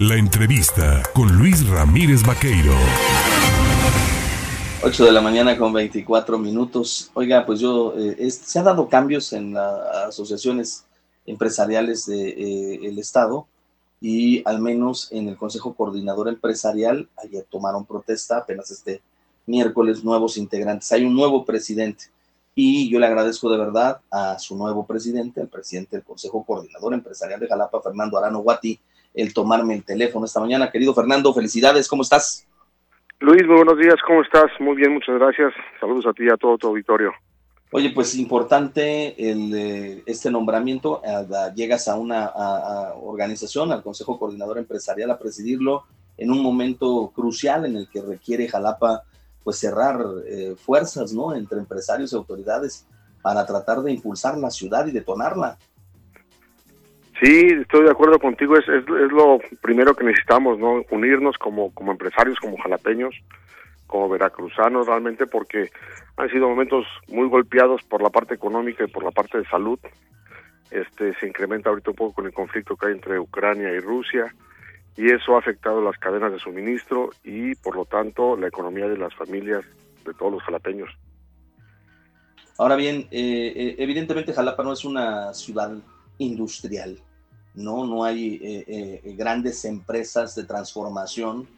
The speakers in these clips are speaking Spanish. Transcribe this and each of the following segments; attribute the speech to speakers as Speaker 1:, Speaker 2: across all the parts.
Speaker 1: La entrevista con Luis Ramírez Vaqueiro.
Speaker 2: 8 de la mañana con 24 minutos. Oiga, pues yo, eh, se han dado cambios en las asociaciones empresariales del de, eh, Estado y al menos en el Consejo Coordinador Empresarial, ayer tomaron protesta, apenas este miércoles, nuevos integrantes. Hay un nuevo presidente y yo le agradezco de verdad a su nuevo presidente, al presidente del Consejo Coordinador Empresarial de Jalapa, Fernando Arano Guati, el tomarme el teléfono esta mañana. Querido Fernando, felicidades, ¿cómo estás?
Speaker 3: Luis, muy buenos días, ¿cómo estás? Muy bien, muchas gracias. Saludos a ti y a todo tu auditorio.
Speaker 2: Oye, pues importante el, eh, este nombramiento, llegas a una organización, al Consejo Coordinador Empresarial, a presidirlo en un momento crucial en el que requiere Jalapa pues cerrar eh, fuerzas, ¿no? Entre empresarios y autoridades para tratar de impulsar la ciudad y detonarla.
Speaker 3: Sí, estoy de acuerdo contigo, es, es, lo primero que necesitamos, ¿no? Unirnos como, como empresarios, como jalapeños, como veracruzanos realmente, porque han sido momentos muy golpeados por la parte económica y por la parte de salud. Este se incrementa ahorita un poco con el conflicto que hay entre Ucrania y Rusia y eso ha afectado las cadenas de suministro y por lo tanto la economía de las familias de todos los jalapeños.
Speaker 2: Ahora bien, eh, eh, evidentemente Jalapa no es una ciudad industrial, ¿no? No hay eh, eh, grandes empresas de transformación.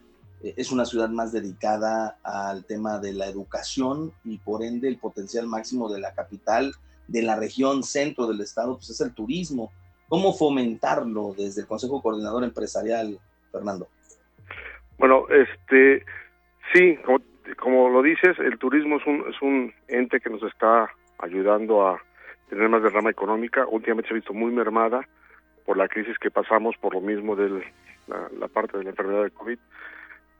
Speaker 2: Eh, es una ciudad más dedicada al tema de la educación y por ende el potencial máximo de la capital, de la región centro del estado, pues es el turismo. ¿Cómo fomentarlo desde el Consejo Coordinador Empresarial, Fernando?
Speaker 3: Bueno, este, sí, como, como lo dices, el turismo es un, es un ente que nos está ayudando a tener más derrama económica. Últimamente se ha visto muy mermada por la crisis que pasamos por lo mismo de la, parte de la enfermedad del COVID.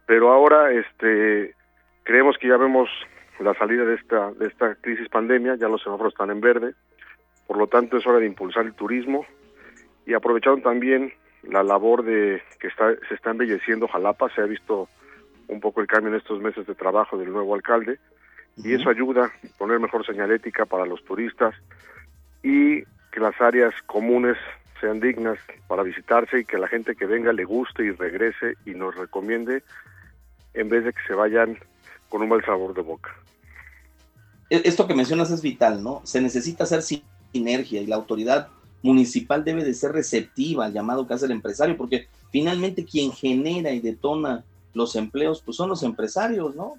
Speaker 3: Pero ahora este creemos que ya vemos la salida de esta de esta crisis pandemia, ya los semáforos están en verde, por lo tanto es hora de impulsar el turismo y aprovechando también la labor de que está, se está embelleciendo Jalapa, se ha visto un poco el cambio en estos meses de trabajo del nuevo alcalde y eso ayuda a poner mejor señalética para los turistas y que las áreas comunes sean dignas para visitarse y que la gente que venga le guste y regrese y nos recomiende en vez de que se vayan con un mal sabor de boca.
Speaker 2: E-, esto que mencionas es vital, ¿no? Se necesita hacer sinergia y la autoridad municipal debe de ser receptiva al llamado que hace el empresario, porque finalmente quien genera y detona los empleos, pues son los empresarios, ¿no?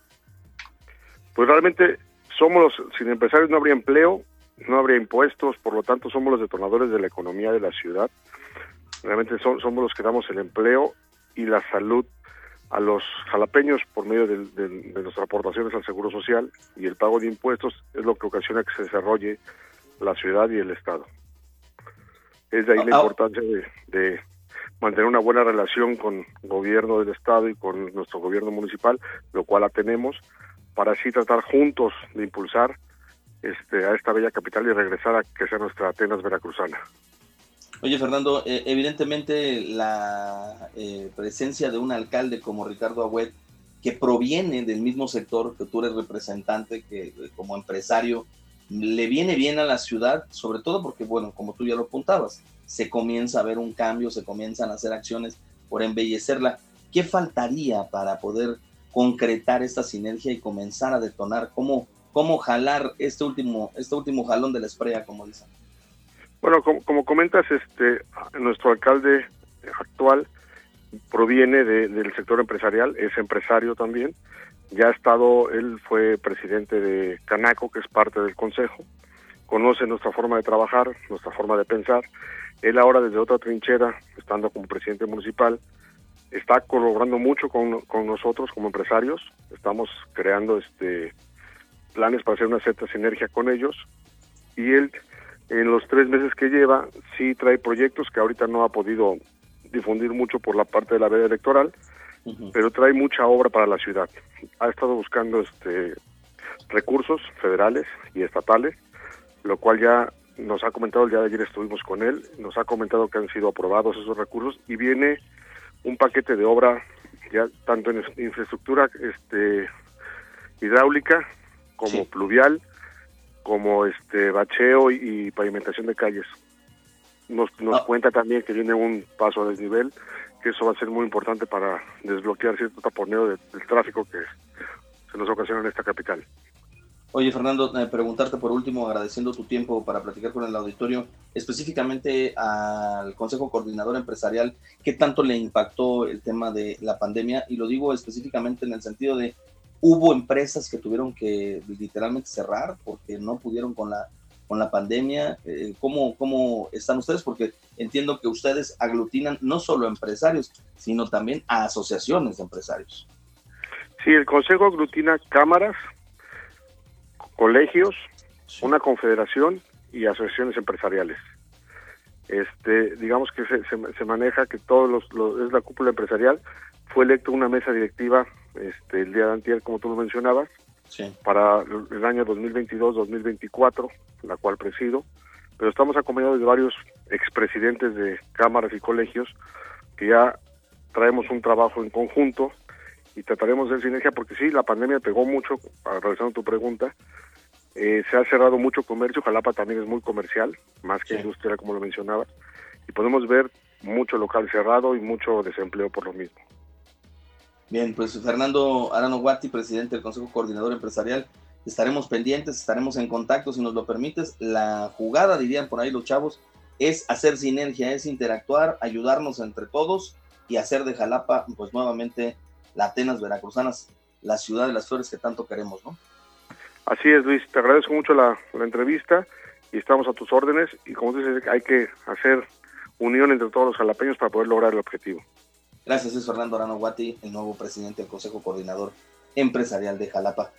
Speaker 3: Pues realmente somos los, sin empresarios no habría empleo, no habría impuestos, por lo tanto somos los detonadores de la economía de la ciudad. Realmente somos los que damos el empleo y la salud a los jalapeños por medio de, nuestras aportaciones al Seguro Social y el pago de impuestos es lo que ocasiona que se desarrolle la ciudad y el Estado. Es de ahí la ah, ah. importancia de, mantener una buena relación con el gobierno del Estado y con nuestro gobierno municipal, lo cual la tenemos, para así tratar juntos de impulsar este, a esta bella capital y regresar a que sea nuestra Atenas veracruzana.
Speaker 2: Oye, Fernando, eh, evidentemente la eh, presencia de un alcalde como Ricardo Agüet, que proviene del mismo sector que tú eres representante, que eh, como empresario le viene bien a la ciudad, sobre todo porque, bueno, como tú ya lo apuntabas, se comienza a ver un cambio, se comienzan a hacer acciones por embellecerla. ¿Qué faltaría para poder concretar esta sinergia y comenzar a detonar? ¿Cómo, cómo jalar este último, este último jalón de la estrella, como dicen.
Speaker 3: Bueno, como, comentas, este, nuestro alcalde actual proviene del sector empresarial, es empresario también. Ya ha estado, él fue presidente de Canaco, que es parte del consejo, conoce nuestra forma de trabajar, nuestra forma de pensar. Él ahora desde otra trinchera, estando como presidente municipal, está colaborando mucho con, con nosotros como empresarios. Estamos creando este planes para hacer una cierta sinergia con ellos y él en los tres meses que lleva sí trae proyectos que ahorita no ha podido difundir mucho por la parte de la veda electoral, pero trae mucha obra para la ciudad. Ha estado buscando este recursos federales y estatales, lo cual ya nos ha comentado el día de ayer estuvimos con él, nos ha comentado que han sido aprobados esos recursos y viene un paquete de obra ya tanto en infraestructura este hidráulica como pluvial, como este bacheo y, pavimentación de calles. Nos, nos ah. cuenta también que viene un paso a desnivel que eso va a ser muy importante para desbloquear cierto taponeo del tráfico que se nos ocasiona en esta capital.
Speaker 2: Oye, Fernando, eh, preguntarte por último, agradeciendo tu tiempo para platicar con el auditorio, específicamente al Consejo Coordinador Empresarial, ¿qué tanto le impactó el tema de la pandemia? Y lo digo específicamente en el sentido de, hubo empresas que tuvieron que literalmente cerrar porque no pudieron con la, con la pandemia. Eh, ¿cómo, ¿Cómo están ustedes? Porque entiendo que ustedes aglutinan no solo empresarios, sino también a asociaciones de empresarios.
Speaker 3: Sí, el Consejo aglutina cámaras, colegios, una confederación y asociaciones empresariales. Este, digamos que se, se, maneja que todos los, es la cúpula empresarial. Fue electo una mesa directiva este, el día de antier, como tú lo mencionabas, para el año 2022-2024, la cual presido. Pero estamos acompañados de varios expresidentes de cámaras y colegios que ya traemos un trabajo en conjunto y trataremos de sinergia porque sí, la pandemia pegó mucho, regresando tu pregunta, eh, se ha cerrado mucho comercio, Jalapa también es muy comercial, más que industrial como lo mencionaba, y podemos ver mucho local cerrado y mucho desempleo por lo mismo.
Speaker 2: Bien, pues Fernando Arano Guati, presidente del Consejo Coordinador Empresarial, estaremos pendientes, estaremos en contacto si nos lo permites. La jugada, dirían por ahí los chavos, es hacer sinergia, es interactuar, ayudarnos entre todos y hacer de Jalapa, pues nuevamente la Atenas Veracruzanas, la ciudad de las flores que tanto queremos, ¿no?
Speaker 3: Así es, Luis, te agradezco mucho la, entrevista y estamos a tus órdenes y como dices, hay que hacer unión entre todos los jalapeños para poder lograr el objetivo.
Speaker 2: Gracias, es Fernando Arano Guati, el nuevo presidente del Consejo Coordinador Empresarial de Jalapa.